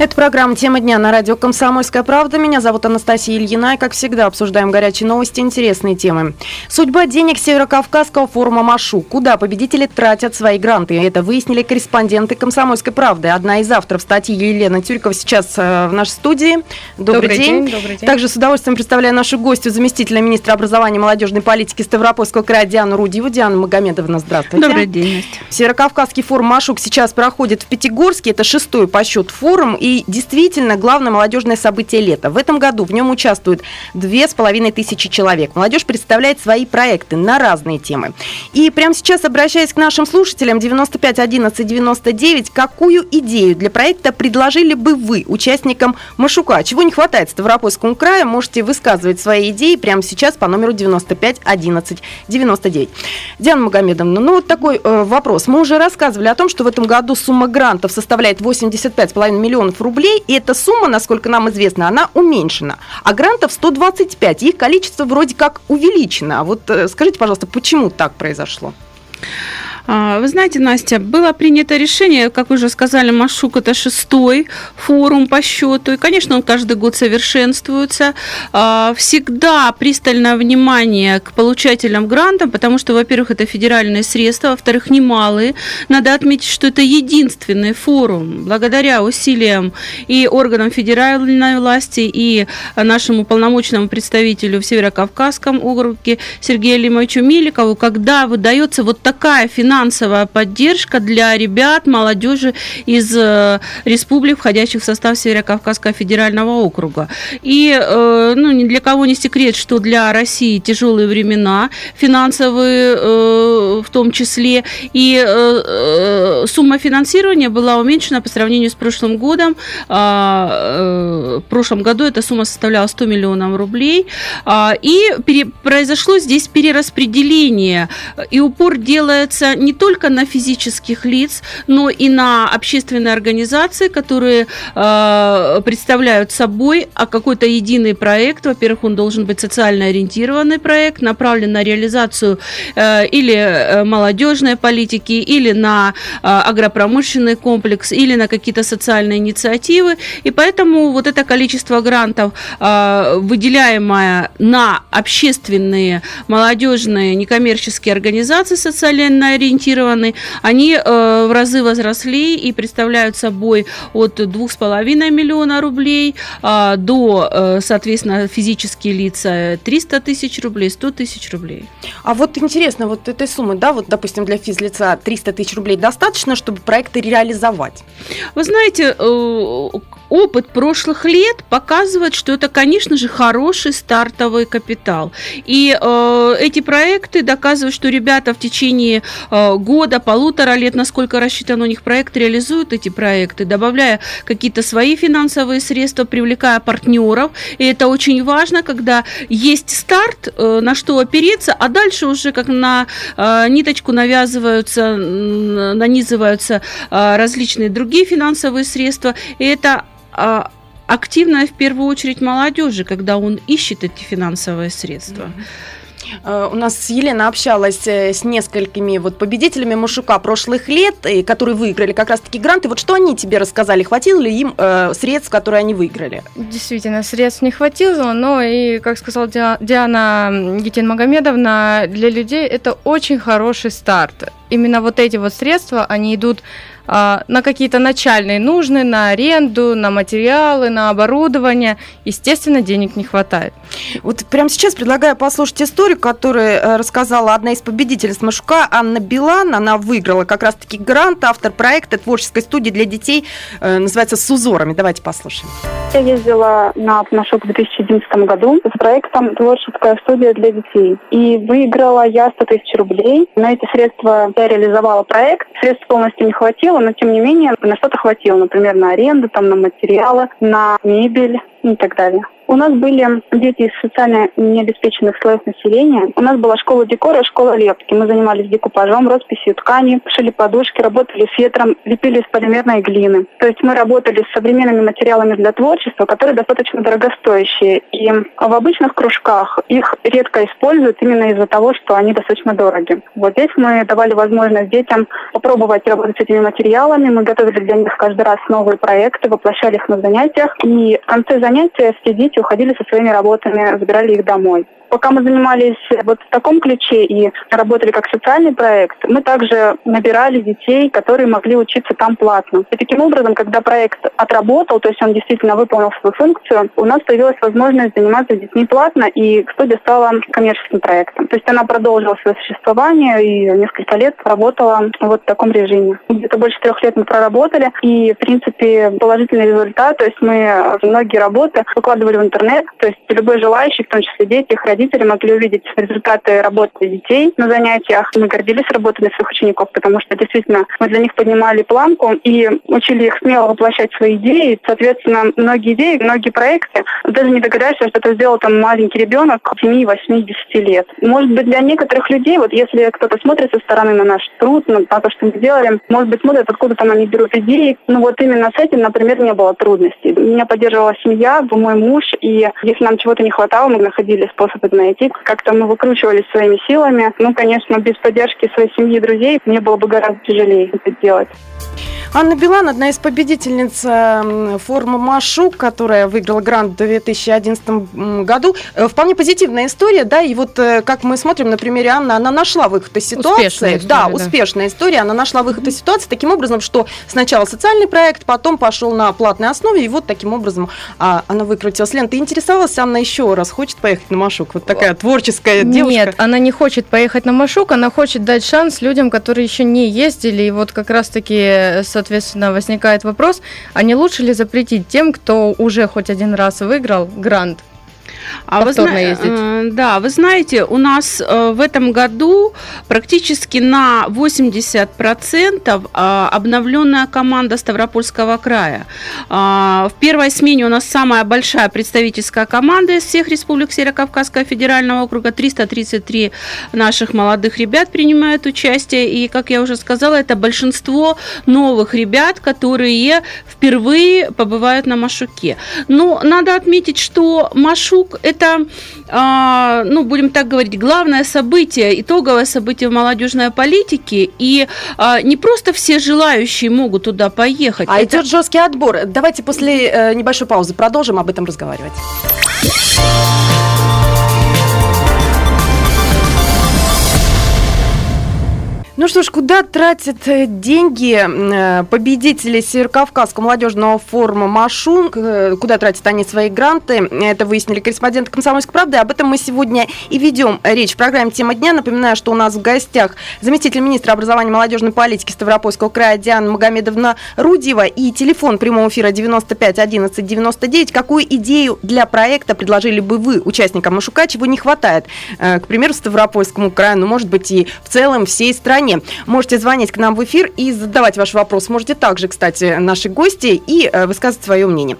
Это программа «Тема дня» на радио «Комсомольская правда». Меня зовут Анастасия Ильина, и, как всегда, обсуждаем горячие новости, интересные темы. Судьба денег Северокавказского форума «Машу». Куда победители тратят свои гранты? Это выяснили корреспонденты «Комсомольской правды». Одна из авторов статьи Елена Тюрикова сейчас э, в нашей студии. Добрый, добрый день. день. Добрый день. Также с удовольствием представляю нашу гостью, заместителя министра образования и молодежной политики Ставропольского края Диану Рудиву. Диана Магомедовна, здравствуйте. Добрый день. Северокавказский форум «Машук» сейчас проходит в Пятигорске. Это шестой по счету форум. И действительно главное молодежное событие лета. В этом году в нем участвуют две с половиной тысячи человек. Молодежь представляет свои проекты на разные темы. И прямо сейчас, обращаясь к нашим слушателям 95 11 99, какую идею для проекта предложили бы вы, участникам Машука? Чего не хватает Ставропольскому краю? Можете высказывать свои идеи прямо сейчас по номеру 95 11 99. Диана Магомедовна, ну вот такой э, вопрос. Мы уже рассказывали о том, что в этом году сумма грантов составляет 85,5 миллионов рублей, и эта сумма, насколько нам известно, она уменьшена. А грантов 125, их количество вроде как увеличено. А вот э, скажите, пожалуйста, почему так произошло? А, вы знаете, Настя, было принято решение, как уже сказали, Машук это шестой форум по счету. И, конечно, он каждый год совершенствуется. А, всегда пристальное внимание к получателям гранта, потому что, во-первых, это федеральные средства, во-вторых, немалые. Надо отметить, что это единственный форум, благодаря усилиям и органам федеральной власти, и нашему полномочному представителю в Северокавказском округе Сергею Лимовичу Миликову, когда выдается вот такая финансовая финансовая поддержка для ребят, молодежи из э, республик, входящих в состав Северо-Кавказского федерального округа. И э, ну, ни для кого не секрет, что для России тяжелые времена, финансовые э, в том числе, и сумма финансирования была уменьшена по сравнению с прошлым годом. А, в прошлом году эта сумма составляла 100 миллионов рублей. А, и произошло здесь перераспределение, и упор делается не только на физических лиц, но и на общественные организации, которые э, представляют собой а какой-то единый проект. Во-первых, он должен быть социально ориентированный проект, направлен на реализацию э, или э, молодежной политики, или на э, агропромышленный комплекс, или на какие-то социальные инициативы. И поэтому вот это количество грантов, э, выделяемое на общественные, молодежные, некоммерческие организации социально ориентированные, ориентированы, они э, в разы возросли и представляют собой от 2,5 миллиона рублей а, до, э, соответственно, физические лица 300 тысяч рублей, 100 тысяч рублей. А вот интересно, вот этой суммы, да, вот, допустим, для физлица 300 тысяч рублей достаточно, чтобы проекты реализовать? Вы знаете, э, опыт прошлых лет показывает, что это, конечно же, хороший стартовый капитал. И э, эти проекты доказывают, что ребята в течение э, года, полутора лет, насколько рассчитан у них проект, реализуют эти проекты, добавляя какие-то свои финансовые средства, привлекая партнеров. И это очень важно, когда есть старт, э, на что опереться, а дальше уже как на э, ниточку навязываются, нанизываются э, различные другие финансовые средства. И это активная в первую очередь молодежи, когда он ищет эти финансовые средства. Э, у нас Елена общалась э, с несколькими вот победителями Машука прошлых лет, которые выиграли как раз-таки гранты. Вот что они тебе рассказали? Хватило ли им э, средств, которые они выиграли? Действительно, средств не хватило, но и, как сказала Диана Гитин Магомедовна, для людей это очень хороший старт. Именно вот эти вот средства, они идут а, на какие-то начальные нужны, на аренду, на материалы, на оборудование. Естественно, денег не хватает. Вот прямо сейчас предлагаю послушать историю, которую э, рассказала одна из победительниц Машука, Анна Билан. Она выиграла как раз-таки грант, автор проекта творческой студии для детей, э, называется «С узорами». Давайте послушаем. Я ездила на Машук в 2011 году с проектом «Творческая студия для детей». И выиграла я 100 тысяч рублей. На эти средства я реализовала проект. Средств полностью не хватило, но тем не менее на что-то хватило, например, на аренду, там, на материалы, на мебель и так далее. У нас были дети из социально необеспеченных слоев населения. У нас была школа декора, школа лепки. Мы занимались декупажом, росписью ткани, шили подушки, работали с ветром, лепили из полимерной глины. То есть мы работали с современными материалами для творчества, которые достаточно дорогостоящие. И в обычных кружках их редко используют именно из-за того, что они достаточно дороги. Вот здесь мы давали возможность детям попробовать работать с этими материалами. Мы готовили для них каждый раз новые проекты, воплощали их на занятиях. И в конце занятия все дети уходили со своими работами, забирали их домой. Пока мы занимались вот в таком ключе и работали как социальный проект, мы также набирали детей, которые могли учиться там платно. И таким образом, когда проект отработал, то есть он действительно выполнил свою функцию, у нас появилась возможность заниматься детьми платно, и студия стала коммерческим проектом. То есть она продолжила свое существование и несколько лет работала вот в таком режиме. Где-то больше трех лет мы проработали, и, в принципе, положительный результат. То есть мы многие работы выкладывали в интернет, то есть любой желающий, в том числе дети, родители, родители могли увидеть результаты работы детей на занятиях. Мы гордились работами своих учеников, потому что действительно мы для них поднимали планку и учили их смело воплощать свои идеи. Соответственно, многие идеи, многие проекты, даже не догадаешься, что это сделал там маленький ребенок 7, 8, 10 лет. Может быть, для некоторых людей, вот если кто-то смотрит со стороны на наш труд, на то, что мы делали, может быть, смотрят, откуда там они берут идеи. Ну вот именно с этим, например, не было трудностей. Меня поддерживала семья, мой муж, и если нам чего-то не хватало, мы находили способы найти. Как-то мы выкручивались своими силами. Ну, конечно, без поддержки своей семьи и друзей мне было бы гораздо тяжелее это делать. Анна Билан, одна из победительниц форума Машук, которая выиграла грант в 2011 году. Э, вполне позитивная история, да, и вот э, как мы смотрим на примере Анны, она нашла выход из ситуации. Успешная история, да, да, успешная история. Она нашла выход из ситуации таким образом, что сначала социальный проект, потом пошел на платной основе, и вот таким образом а, она выкрутилась. Лен, ты интересовалась, Анна еще раз хочет поехать на Машук? Вот такая творческая девушка. Нет, она не хочет поехать на Машук, она хочет дать шанс людям, которые еще не ездили, и вот как раз-таки, соответственно, возникает вопрос, а не лучше ли запретить тем, кто уже хоть один раз выиграл грант, а вы зна... ездить. Э, да, вы знаете, у нас э, в этом году практически на 80% э, обновленная команда Ставропольского края. В первой смене у нас самая большая представительская команда из всех республик Северо-Кавказского федерального округа. 333 наших молодых ребят принимают участие. И, как я уже сказала, это большинство новых ребят, которые впервые побывают на Машуке. Но надо отметить, что Машук это, а, ну, будем так говорить, главное событие, итоговое событие в молодежной политике. И а, не просто все желающие могут туда поехать. А это... идет жесткий отбор. Давайте после э, небольшой паузы продолжим об этом разговаривать. Ну что ж, куда тратят э, деньги э, победители Северокавказского молодежного форума «Машун», куда тратят они свои гранты, это выяснили корреспонденты «Комсомольской правды». Об этом мы сегодня и ведем речь в программе «Тема дня». Напоминаю, что у нас в гостях заместитель министра образования и молодежной политики Ставропольского края Диана Магомедовна Рудьева и телефон прямого эфира 95 11 99. Какую идею для проекта предложили бы вы, участникам Машука, чего не хватает, э, к примеру, Ставропольскому краю, ну, может быть, и в целом всей стране? Стране. Можете звонить к нам в эфир и задавать ваш вопрос. Можете также, кстати, наши гости и э, высказывать свое мнение.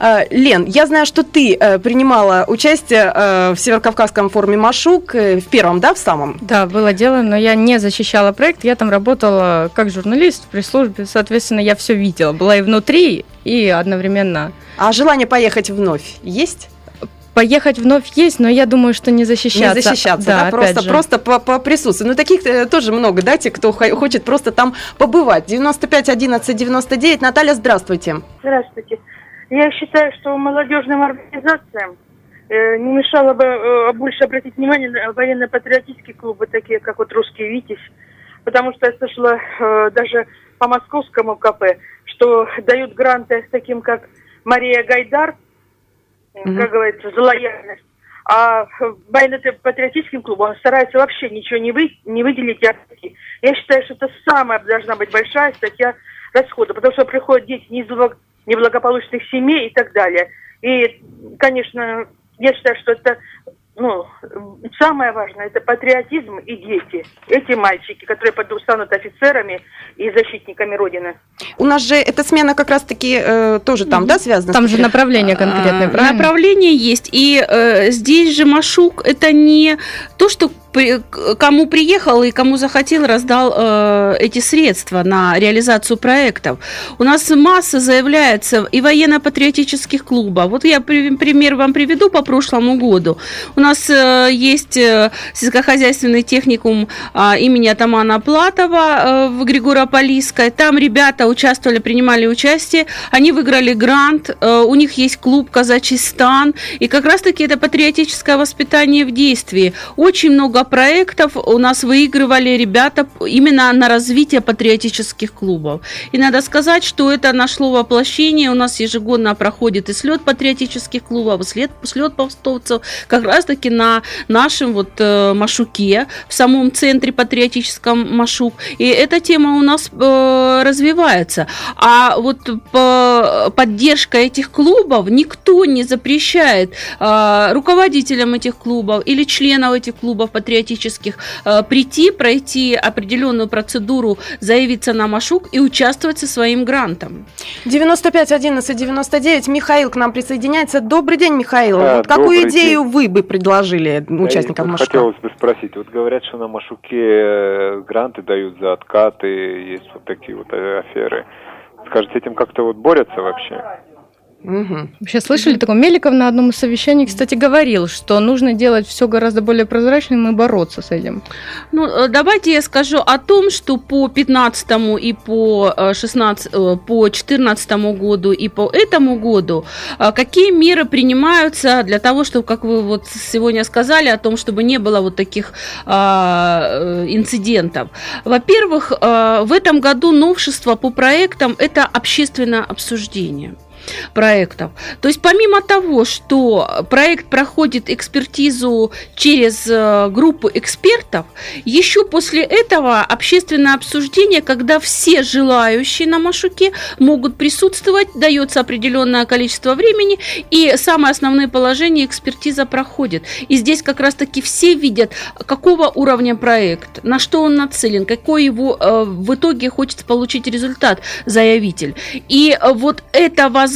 Э, Лен, я знаю, что ты э, принимала участие в Северокавказском форуме Машук, в первом, да, в самом? Да, было дело, но я не защищала проект, я там работала как журналист при службе, соответственно, я все видела, была и внутри, и одновременно. А желание поехать вновь есть? Поехать вновь есть, но я думаю, что не защищаться. Не защищаться, да, да просто, просто по, по присутствию. Ну, таких э, тоже много, да, те, кто хочет просто там побывать. 95 11 99. Наталья, здравствуйте. Здравствуйте. Я считаю, что молодежным организациям э, не мешало бы э, больше обратить внимание на военно-патриотические клубы, такие как вот «Русский Витязь», потому что я слышала даже по московскому КП, что дают гранты таким, как Мария Гайдар – mm-hmm. как говорится, за лояльность. А военно-патриотическим клубам стараются вообще ничего не, вы, не выделить. Я считаю, что это самая должна быть большая статья расхода, потому что приходят дети не из неблагополучных семей и так далее. И, конечно, я считаю, что это ну, самое важное, это патриотизм и дети. Эти мальчики, которые станут офицерами, и защитниками Родины. У нас же эта смена как раз-таки э, тоже там, да, связана? Там же направление конкретное, А, правильно? Направление есть. И э, здесь же Машук это не то, что кому приехал и кому захотел, раздал э, эти средства на реализацию проектов. У нас масса заявляется и военно-патриотических клубов. Вот я при- пример вам приведу по прошлому году. У нас э, есть э, сельскохозяйственный техникум а, имени Атамана Платова э, в Григорополийской. Там ребята участвовали, принимали участие. Они выиграли грант. э, У них есть клуб «Казачий стан». И как раз-таки это патриотическое воспитание в действии. Очень много проектов у нас выигрывали ребята именно на развитие патриотических клубов. И надо сказать, что это нашло воплощение. У нас ежегодно проходит и слет патриотических клубов, и слет, слет повстовцев как раз-таки на нашем вот э, Машуке, в самом центре патриотическом Машук. И эта тема у нас э, развивается. А вот по- поддержка этих клубов никто не запрещает э, руководителям этих клубов или членам этих клубов патриотических э, прийти, пройти определенную процедуру, заявиться на Машук и участвовать со своим грантом. 95 11 99. Михаил к нам присоединяется. Добрый день, Михаил. Да, вот какую идею вы бы предложили участникам тут Машука? Хотелось бы спросить, вот говорят, что на Машуке э, гранты дают за откаты, есть вот такие вот э, аферы. Скажите, этим как-то вот борются вообще? Мгм. Вообще слышали такое? Меликов на одном из совещаний, кстати, говорил, что нужно делать все гораздо более прозрачным и бороться с этим. Ну, э, давайте я скажу о том, что по 15 и по э, 16, э, по 14 году и по этому году э, какие меры принимаются для того, чтобы, как вы вот сегодня сказали, о том, чтобы не было вот таких а, э, инцидентов. Во-первых, э, в этом году новшество по проектам – это общественное обсуждение проектов. То есть помимо того, что проект проходит экспертизу через э, группу экспертов, еще после этого общественное обсуждение, когда все желающие на Машуке могут присутствовать, дается определенное количество времени, и самые основные положения экспертиза проходит. И здесь как раз-таки все видят, какого уровня проект, на что он нацелен, какой его э, в итоге хочет получить результат заявитель. И э, вот эта возможность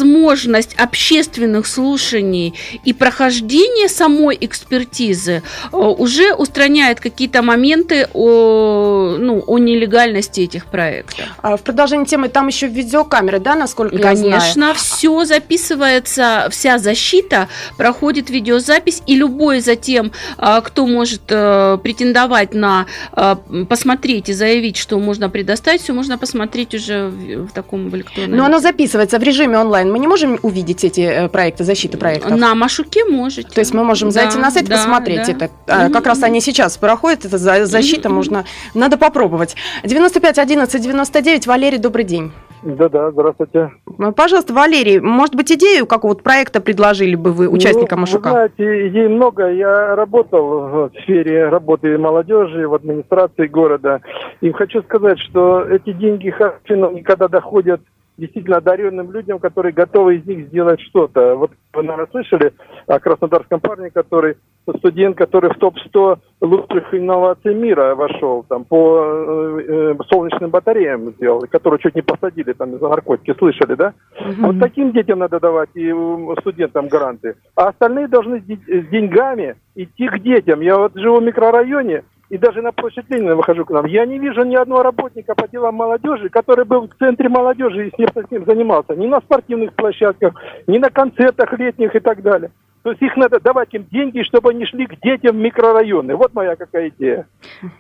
общественных слушаний и прохождения самой экспертизы э, уже устраняет какие-то моменты о, ну, о нелегальности этих проектов. А в продолжении темы там еще видеокамеры, да, насколько я знаю? Конечно, все записывается, вся защита проходит видеозапись, и любой затем, а, кто может э, претендовать на а, посмотреть и заявить, что можно предоставить, все можно посмотреть уже в, таком электронном. Но оно записывается в режиме онлайн. Мы не можем увидеть эти э, проекты, защиты проектов? на Машуке можете. То есть мы можем Да, зайти на сайт и да, посмотреть да. это. А. Как раз они сейчас проходят, это за- защита, можно, надо попробовать. 95 11 99, Валерий, добрый день. Да-да, здравствуйте. Ну, Пожалуйста, Валерий, может быть, идею какого-то проекта предложили бы вы участникам ну, Машука? Вы знаете, идей много. Я работал в сфере работы молодежи, в администрации города. И хочу сказать, что эти деньги хорошие, никогда доходят действительно одаренным людям, которые готовы из них сделать что-то. Вот вы, наверное, слышали о краснодарском парне, который студент, который в топ-100 лучших инноваций мира вошел, там, по э, э, солнечным батареям сделал, которого чуть не посадили там из-за наркотики, слышали, да? Вот таким детям надо давать и студентам гранты. А остальные должны с деньгами идти к детям. Я вот живу в микрорайоне, и даже на площадь Ленина выхожу к нам. Я не вижу ни одного работника по делам молодежи, который был в центре молодежи и с ним, с ним занимался. Ни на спортивных площадках, ни на концертах летних и так далее. То есть их надо давать им деньги, чтобы они шли к детям в микрорайоны. Вот моя какая идея.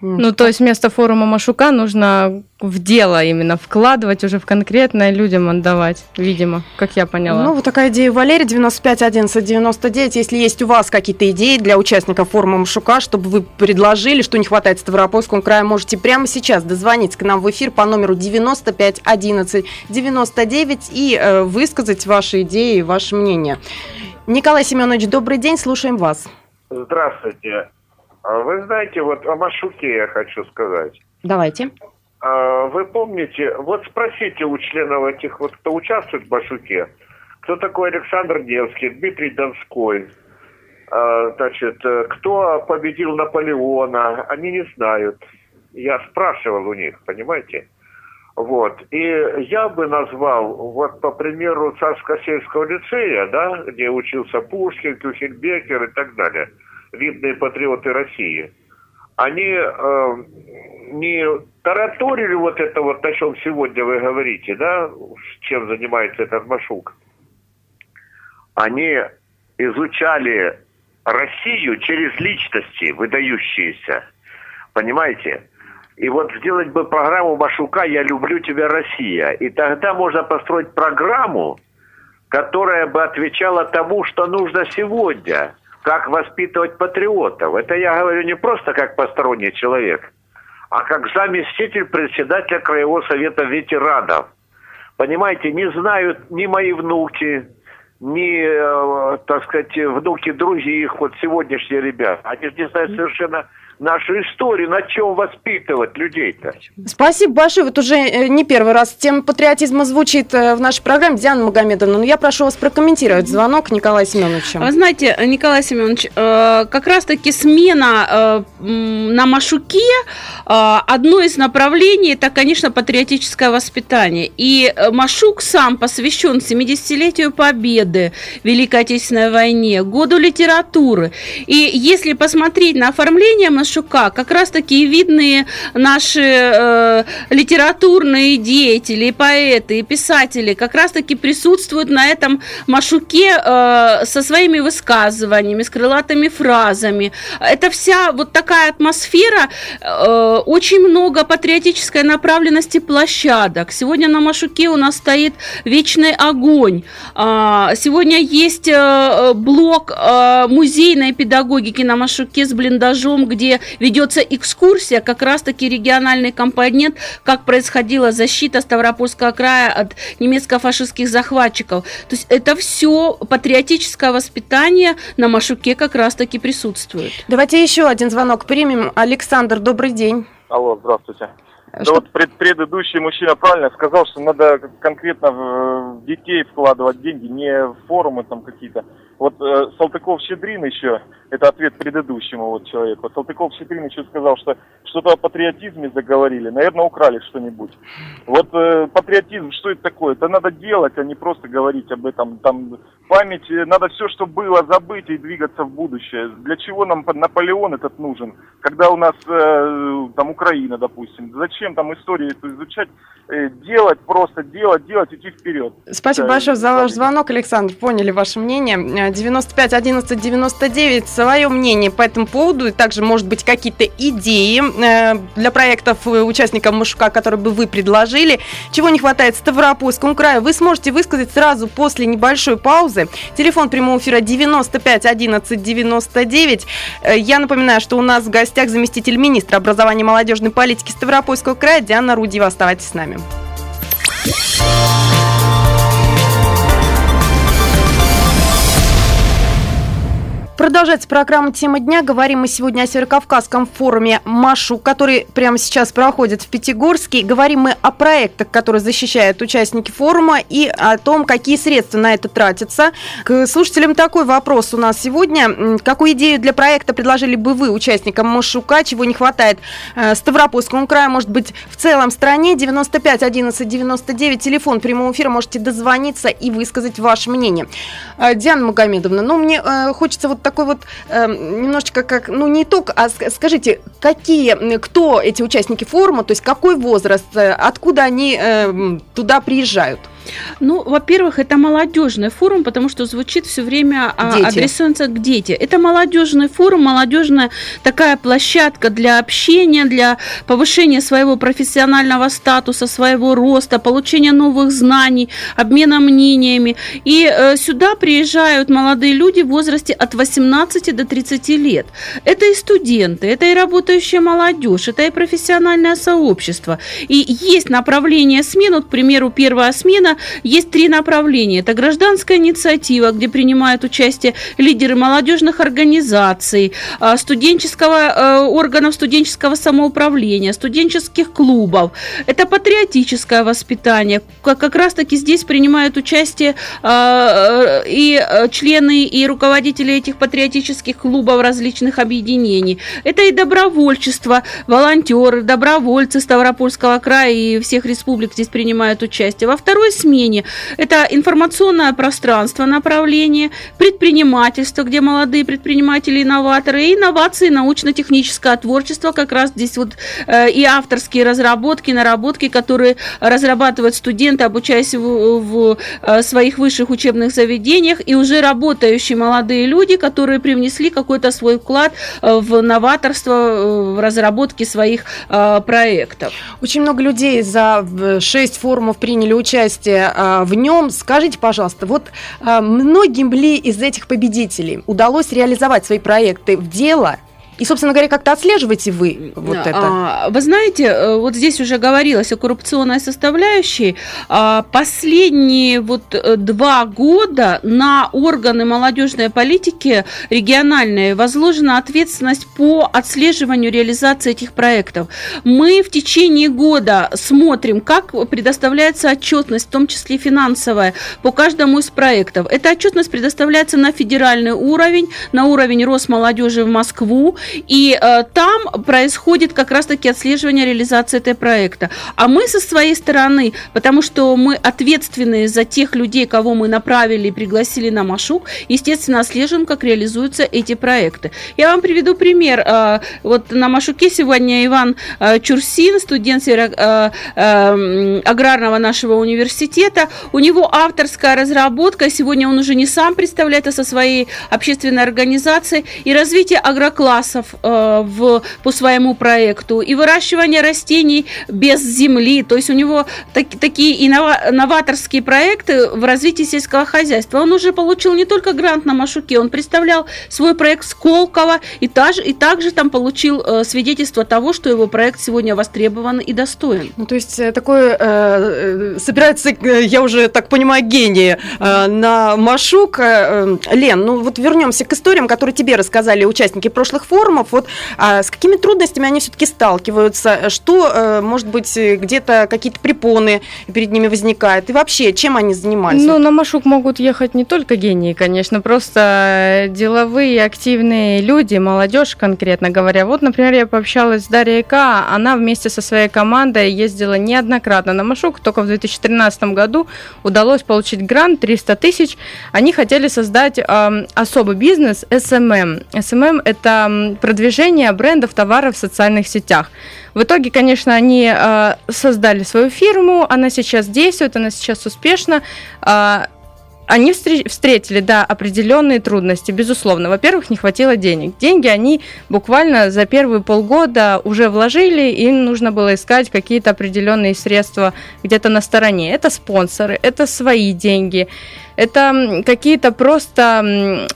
Ну, то есть вместо форума Машука нужно в дело именно вкладывать, уже в конкретное людям отдавать, видимо, как я поняла. Ну, вот такая идея Валерий, 95 11 99. Если есть у вас какие-то идеи для участников форума Машука, чтобы вы предложили, что не хватает Ставропольскому краю, можете прямо сейчас дозвониться к нам в эфир по номеру 95 11 99 и э, высказать ваши идеи, ваше мнение. Николай Семенович, добрый день, слушаем вас. Здравствуйте. А Вы знаете, вот о Машуке я хочу сказать. Давайте. А, Вы помните, вот спросите у членов этих, вот кто участвует в Машуке, кто такой Александр Невский, Дмитрий Донской, А, значит, э, кто победил Наполеона, они не знают. Я спрашивал у них, понимаете? Вот. И я бы назвал, вот по примеру Царско-сельского лицея, да, где учился Пушкин, Кюхельбекер и так далее, видные патриоты России, они э, не тараторили вот это вот, о чем сегодня вы говорите, да, чем занимается этот Машук. Они изучали Россию через личности выдающиеся. Понимаете? И вот сделать бы программу Машука «Я люблю тебя, Россия». И тогда можно построить программу, которая бы отвечала тому, что нужно сегодня. Как воспитывать патриотов. Это я говорю не просто как посторонний человек, а как заместитель председателя Краевого совета ветеранов. Понимаете, не знают ни мои внуки, ни, э, так сказать, внуки других, вот сегодняшние ребята. Они же не знают совершенно нашу историю, на чем воспитывать людей-то. Спасибо большое. Вот уже э, не первый раз тема патриотизма звучит э, в нашей программе. Диана Магомедовна, но я прошу вас прокомментировать звонок Николая Семеновича. Вы знаете, Николай Семенович, как раз-таки смена на Машуке, одно из направлений, это, конечно, патриотическое воспитание. И Машук сам посвящен 70-летию Победы Победы, Великой Отечественной войне, году литературы. И если посмотреть на оформление Машука, как раз таки видные наши э, литературные деятели, и поэты, и писатели как раз таки присутствуют на этом Машуке э, со своими высказываниями, с крылатыми фразами. Это вся вот такая атмосфера, э, очень много патриотической направленности площадок. Сегодня на Машуке у нас стоит вечный огонь. А, Сегодня есть э, э, блок э, музейной педагогики на Машуке с блиндажом, где ведется экскурсия, как раз-таки региональный компонент, как происходила защита Ставропольского края от немецко-фашистских захватчиков. То есть это все патриотическое воспитание на Машуке как раз-таки присутствует. Давайте еще один звонок примем. Александр, добрый день. Алло, здравствуйте. Что... Да вот пред, предыдущий мужчина правильно сказал, что надо конкретно в детей вкладывать деньги, не в форумы там какие-то. Вот э, Салтыков-Щедрин еще, это ответ предыдущему вот человеку. Салтыков-Щедрин еще сказал, что что-то о патриотизме заговорили. Наверное, украли что-нибудь. Вот э, патриотизм, что это такое? Это надо делать, а не просто говорить об этом. Там память, э, надо все, что было, забыть и двигаться в будущее. Для чего нам Наполеон этот нужен? Когда у нас э, там Украина, допустим. Зачем там историю эту изучать? Э, делать, просто делать, делать, идти вперед. Спасибо да, большое за ваш звонок, Александр. Поняли ваше мнение. 95 11 99 свое мнение по этому поводу. И также, может быть, какие-то идеи э, для проектов участников Машука, которые бы вы предложили. Чего не хватает Ставропольскому краю, вы сможете высказать сразу после небольшой паузы. Телефон прямого эфира 95 11 99. Я напоминаю, что у нас в гостях заместитель министра образования и молодежной политики Ставропольского края Диана Рудьева. Оставайтесь с нами. Продолжается программа «Тема дня». Говорим мы сегодня о Северокавказском форуме «Машу», который прямо сейчас проходит в Пятигорске. Говорим мы о проектах, которые защищают участники форума и о том, какие средства на это тратятся. К слушателям такой вопрос у нас сегодня. Какую идею для проекта предложили бы вы участникам Машука? Чего не хватает э, Ставропольскому краю, может быть, в целом стране? 95 11 99, телефон прямого эфира, можете дозвониться и высказать ваше мнение. Э, Диана Магомедовна, ну, мне э, хочется вот такой вот э, немножечко как, ну не итог, а скажите, какие, кто эти участники форума, то есть какой возраст, э, откуда они э, туда приезжают? Ну, во-первых, это молодежный форум, потому что звучит все время адресуется к дети. Это молодежный форум, молодежная такая площадка для общения, для повышения своего профессионального статуса, своего роста, получения новых знаний, обмена мнениями. И э, сюда приезжают молодые люди в возрасте от 18 до 30 лет. Это и студенты, это и работающая молодежь, это и профессиональное сообщество. И есть направление смен, вот, к примеру, первая смена есть три направления. Это гражданская инициатива, где принимают участие лидеры молодежных организаций, а, студенческого э, органов студенческого самоуправления, студенческих клубов. Это патриотическое воспитание. Как раз-таки здесь принимают участие а, э, и э, члены, и руководители этих патриотических клубов различных объединений. Это и добровольчество, волонтеры, добровольцы Ставропольского края и всех республик здесь принимают участие. Во второй смене это информационное пространство направление, предпринимательство, где молодые предприниматели, инноваторы, и инновации, научно-техническое творчество, как раз здесь вот э, и авторские разработки, наработки, которые разрабатывают студенты, обучаясь в, в э, своих высших учебных заведениях, и уже работающие молодые люди, которые привнесли какой-то свой вклад э, в новаторство, э, в разработке своих э, проектов. Очень много людей за шесть форумов приняли участие в нем. Скажите, пожалуйста, вот многим ли из этих победителей удалось реализовать свои проекты в дело и, собственно говоря, как-то отслеживаете вы вот это? А, вы знаете, э, вот здесь уже говорилось о коррупционной составляющей. А, последние вот э, два года на органы молодежной политики региональные возложена ответственность по отслеживанию реализации этих проектов. Мы в течение года смотрим, как предоставляется отчетность, в том числе финансовая, по каждому из проектов. Эта отчетность предоставляется на федеральный уровень, на уровень Росмолодежи в Москву, и э, там происходит как раз-таки отслеживание реализации этого проекта. А мы со своей стороны, потому что мы ответственны за тех людей, кого мы направили и пригласили на Машук, естественно, отслеживаем, как реализуются эти проекты. Я вам приведу пример. Э, вот на Машуке сегодня Иван э, Чурсин, студент э, э, аграрного нашего университета, у него авторская разработка, сегодня он уже не сам представляет, а со своей общественной организацией, и развитие агрокласса массов э, в, по своему проекту, и выращивание растений без земли. То есть у него так, такие инноваторские проекты в развитии сельского хозяйства. Он уже получил не только грант на Машуке, он представлял свой проект Сколково и, также, и также там получил э, свидетельство того, что его проект сегодня востребован и достоин. Ну, то есть э, такое э, собирается, я уже так понимаю, гений э, на Машук. Э, Лен, ну вот вернемся к историям, которые тебе рассказали участники прошлых форумов форумов, вот а с какими трудностями они все-таки сталкиваются? Что, э, может быть, где-то какие-то препоны перед ними возникают? И вообще, чем они занимались? Ну, на Машук могут ехать не только гении, конечно, просто деловые, активные люди, молодежь конкретно говоря. Вот, например, я пообщалась с Дарьей К. Она вместе со своей командой ездила неоднократно на Машук, только в 2013 году удалось получить грант 300 тысяч. Они хотели создать э, особый бизнес SMM. SMM – это продвижения брендов товаров в социальных сетях. В итоге, конечно, они э, создали свою фирму, она сейчас действует, она сейчас успешна. Э, они встретили, да, определенные трудности, безусловно. Во-первых, не хватило денег. Деньги они буквально за первые полгода уже вложили, им нужно было искать какие-то определенные средства где-то на стороне. Это спонсоры, это свои деньги, это какие-то просто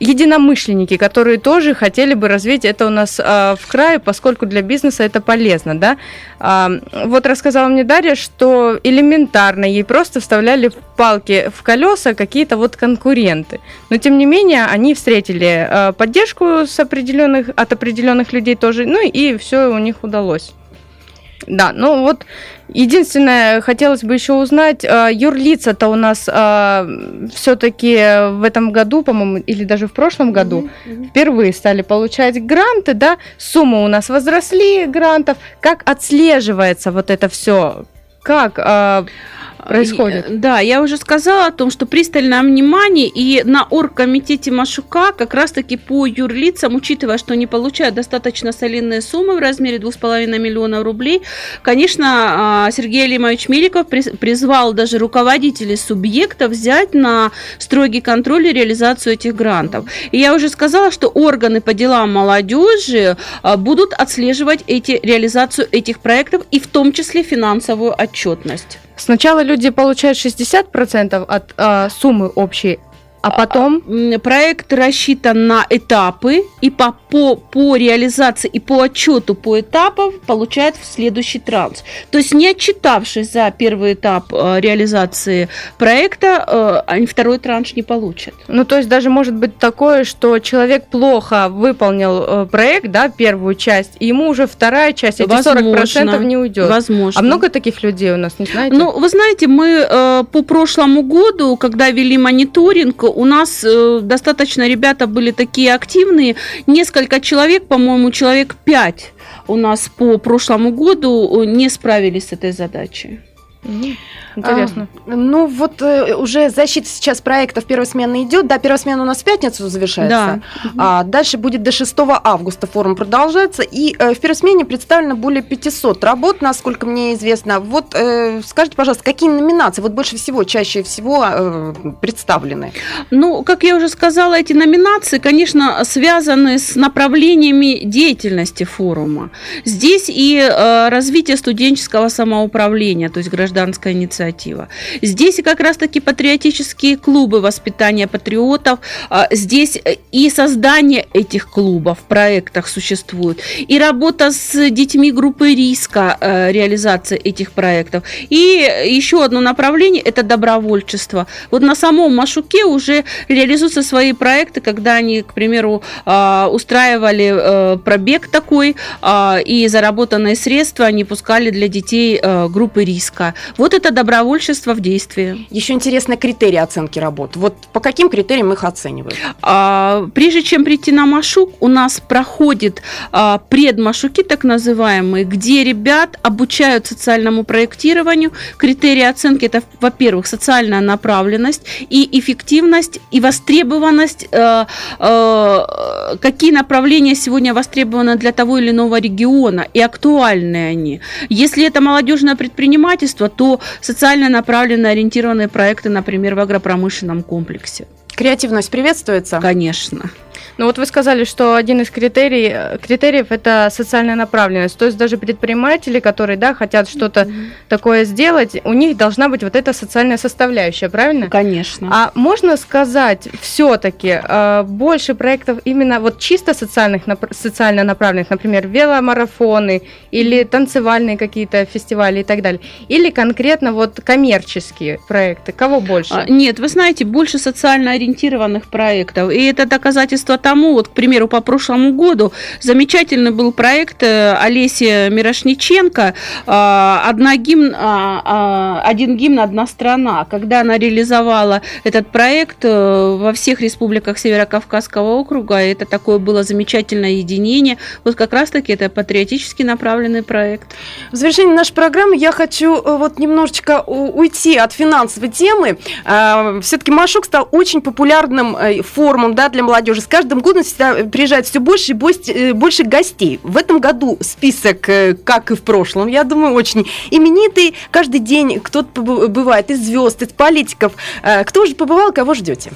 единомышленники, которые тоже хотели бы развить это у нас э, в крае, поскольку для бизнеса это полезно, да. Э, вот рассказала мне Дарья, что элементарно ей просто вставляли палки в колеса какие-то вот конкуренты, но тем не менее они встретили э, поддержку с определенных от определенных людей тоже, ну и все у них удалось. Да, ну вот единственное, хотелось бы еще узнать, а, юрлица-то у нас а, все-таки в этом году, по-моему, или даже в прошлом году mm-hmm. впервые стали получать гранты, да, суммы у нас возросли грантов. Как отслеживается вот это все? Как? А, происходит. И, да, я уже сказала о том, что пристальное внимание и на оргкомитете Машука как раз-таки по юрлицам, учитывая, что они получают достаточно солидные суммы в размере 2,5 миллиона рублей, конечно, а, Сергей Алимович Меликов призвал даже руководителей субъекта взять на строгий контроль и реализацию этих грантов. И я уже сказала, что органы по делам молодежи а, будут отслеживать эти, реализацию этих проектов и в том числе финансовую отчетность. Сначала люди получают 60% от э, суммы общей, А потом? Проект рассчитан на этапы, и по, по, по реализации и по отчету по этапам получает в следующий транс. То есть не отчитавшись за первый этап э, реализации проекта, э, они второй транш не получат. Ну, то есть даже может быть такое, что человек плохо выполнил э, проект, да, первую часть, и ему уже вторая часть, эти Возможно. 40% не уйдет. Возможно. А много таких людей у нас, не знаете? Ну, вы знаете, мы по прошлому году, когда вели мониторинг, у нас э, достаточно ребята были такие активные, несколько человек, по-моему, человек пять у нас по прошлому году э, не справились с этой задачей. Интересно. А, ну вот э, уже защита сейчас проектов первой смены идет. Да, первая смена у нас в пятницу завершается. Да. А дальше будет до 6 августа форум продолжается. И э, в первой смене представлено более 500 работ, насколько мне известно. Вот э, скажите, пожалуйста, какие номинации вот больше всего, чаще всего э, представлены? Ну, как я уже сказала, эти номинации, конечно, связаны с направлениями деятельности форума. Здесь и э, развитие студенческого самоуправления, то есть гражданская инициатива. Здесь как раз-таки патриотические клубы воспитания патриотов. А, здесь и создание этих клубов в проектах существует, и работа с детьми группы риска, э, реализация этих проектов. И еще одно направление – это добровольчество. Вот на самом Машуке уже реализуются свои проекты, когда они, к примеру, а, устраивали э, пробег такой, а, и заработанные средства они пускали для детей э, группы риска. Вот это добровольчество в действии. Еще интересно критерии оценки работ. Вот по каким критериям их оценивают? А, прежде чем прийти на Машук, у нас проходит а, предмашуки, так называемые, где ребят обучают социальному проектированию. Критерии оценки это, во-первых, социальная направленность и эффективность, и востребованность, а, а, какие направления сегодня востребованы для того или иного региона и актуальны они. Если это молодежное предпринимательство, то социально направленные, ориентированные проекты, например, в агропромышленном комплексе. Креативность приветствуется? Конечно. Ну вот вы сказали, что один из критерий, критериев это социальная направленность. То есть даже предприниматели, которые да, хотят что-то mm-hmm. такое сделать, у них должна быть вот эта социальная составляющая, правильно? Конечно. А можно сказать все-таки э, больше проектов именно вот чисто социальных, социально направленных, например, веломарафоны или танцевальные какие-то фестивали и так далее, или конкретно вот коммерческие проекты? Кого больше? А, нет, вы знаете, больше социально ориентированных проектов. И это доказательство тому, вот, к примеру, по прошлому году замечательный был проект э, Олеси Мирошниченко а, «Одна гимн, а, а, «Один гимн, одна страна». Когда она реализовала этот проект э, во всех республиках Северо-Кавказского округа, это такое было замечательное единение. Вот как раз-таки это патриотически направленный проект. В завершении нашей программы я хочу э, вот немножечко уйти от финансовой темы. Все-таки Машук стал очень популярным форумом да, для молодежи. С каждым годом всегда приезжает все больше и э, больше гостей. В этом году список, э, как и в прошлом, я думаю, очень именитый. Каждый день кто-то бывает из звезд, из политиков. Э, кто же побывал, кого ждете?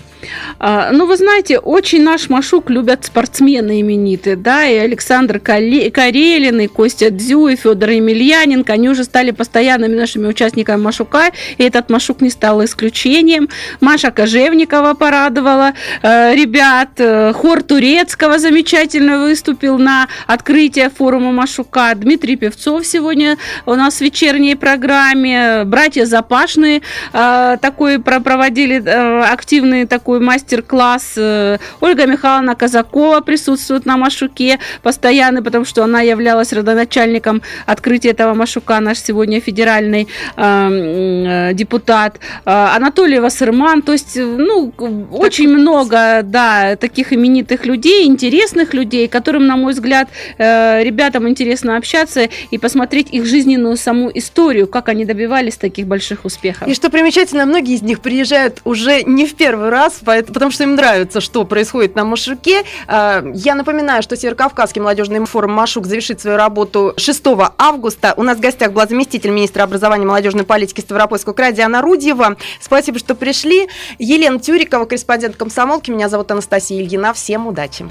А, ну, вы знаете, очень наш Машук любят спортсмены именитые, да, и Александр Карелин, и Костя Дзю, и Федор Емельяненко, они уже стали постоянными нашими участниками Машука, и этот Машук не стал исключением. Маша Кожевникова порадовала ребят, хор Турецкого замечательно выступил на открытие форума Машука. Дмитрий Певцов сегодня у нас в вечерней программе. Братья Запашные э, такой проводили э, активный такой мастер-класс. Э, Ольга Михайловна Казакова присутствует на Машуке постоянно, потому что она являлась родоначальником открытия этого Машука, наш сегодня федеральный депутат. Анатолий Вассерман, то есть, ну, очень много, да, таких именитых людей, интересных людей, которым, на мой взгляд, э, ребятам интересно общаться и посмотреть их жизненную саму историю, как они добивались таких больших успехов. И что примечательно, многие из них приезжают уже не в первый раз, потому что им нравится, что происходит на Машуке. А, я напоминаю, что Северокавказский молодежный форум Машук завершит свою работу 6 августа. У нас в гостях была заместитель министра образования и молодежной политики Ставропольского края Диана Рудьева. Спасибо, что пришли. Елена Тюрикова, корреспондент комсомолки. Меня зовут Анастасия Ильина. Всем удачи!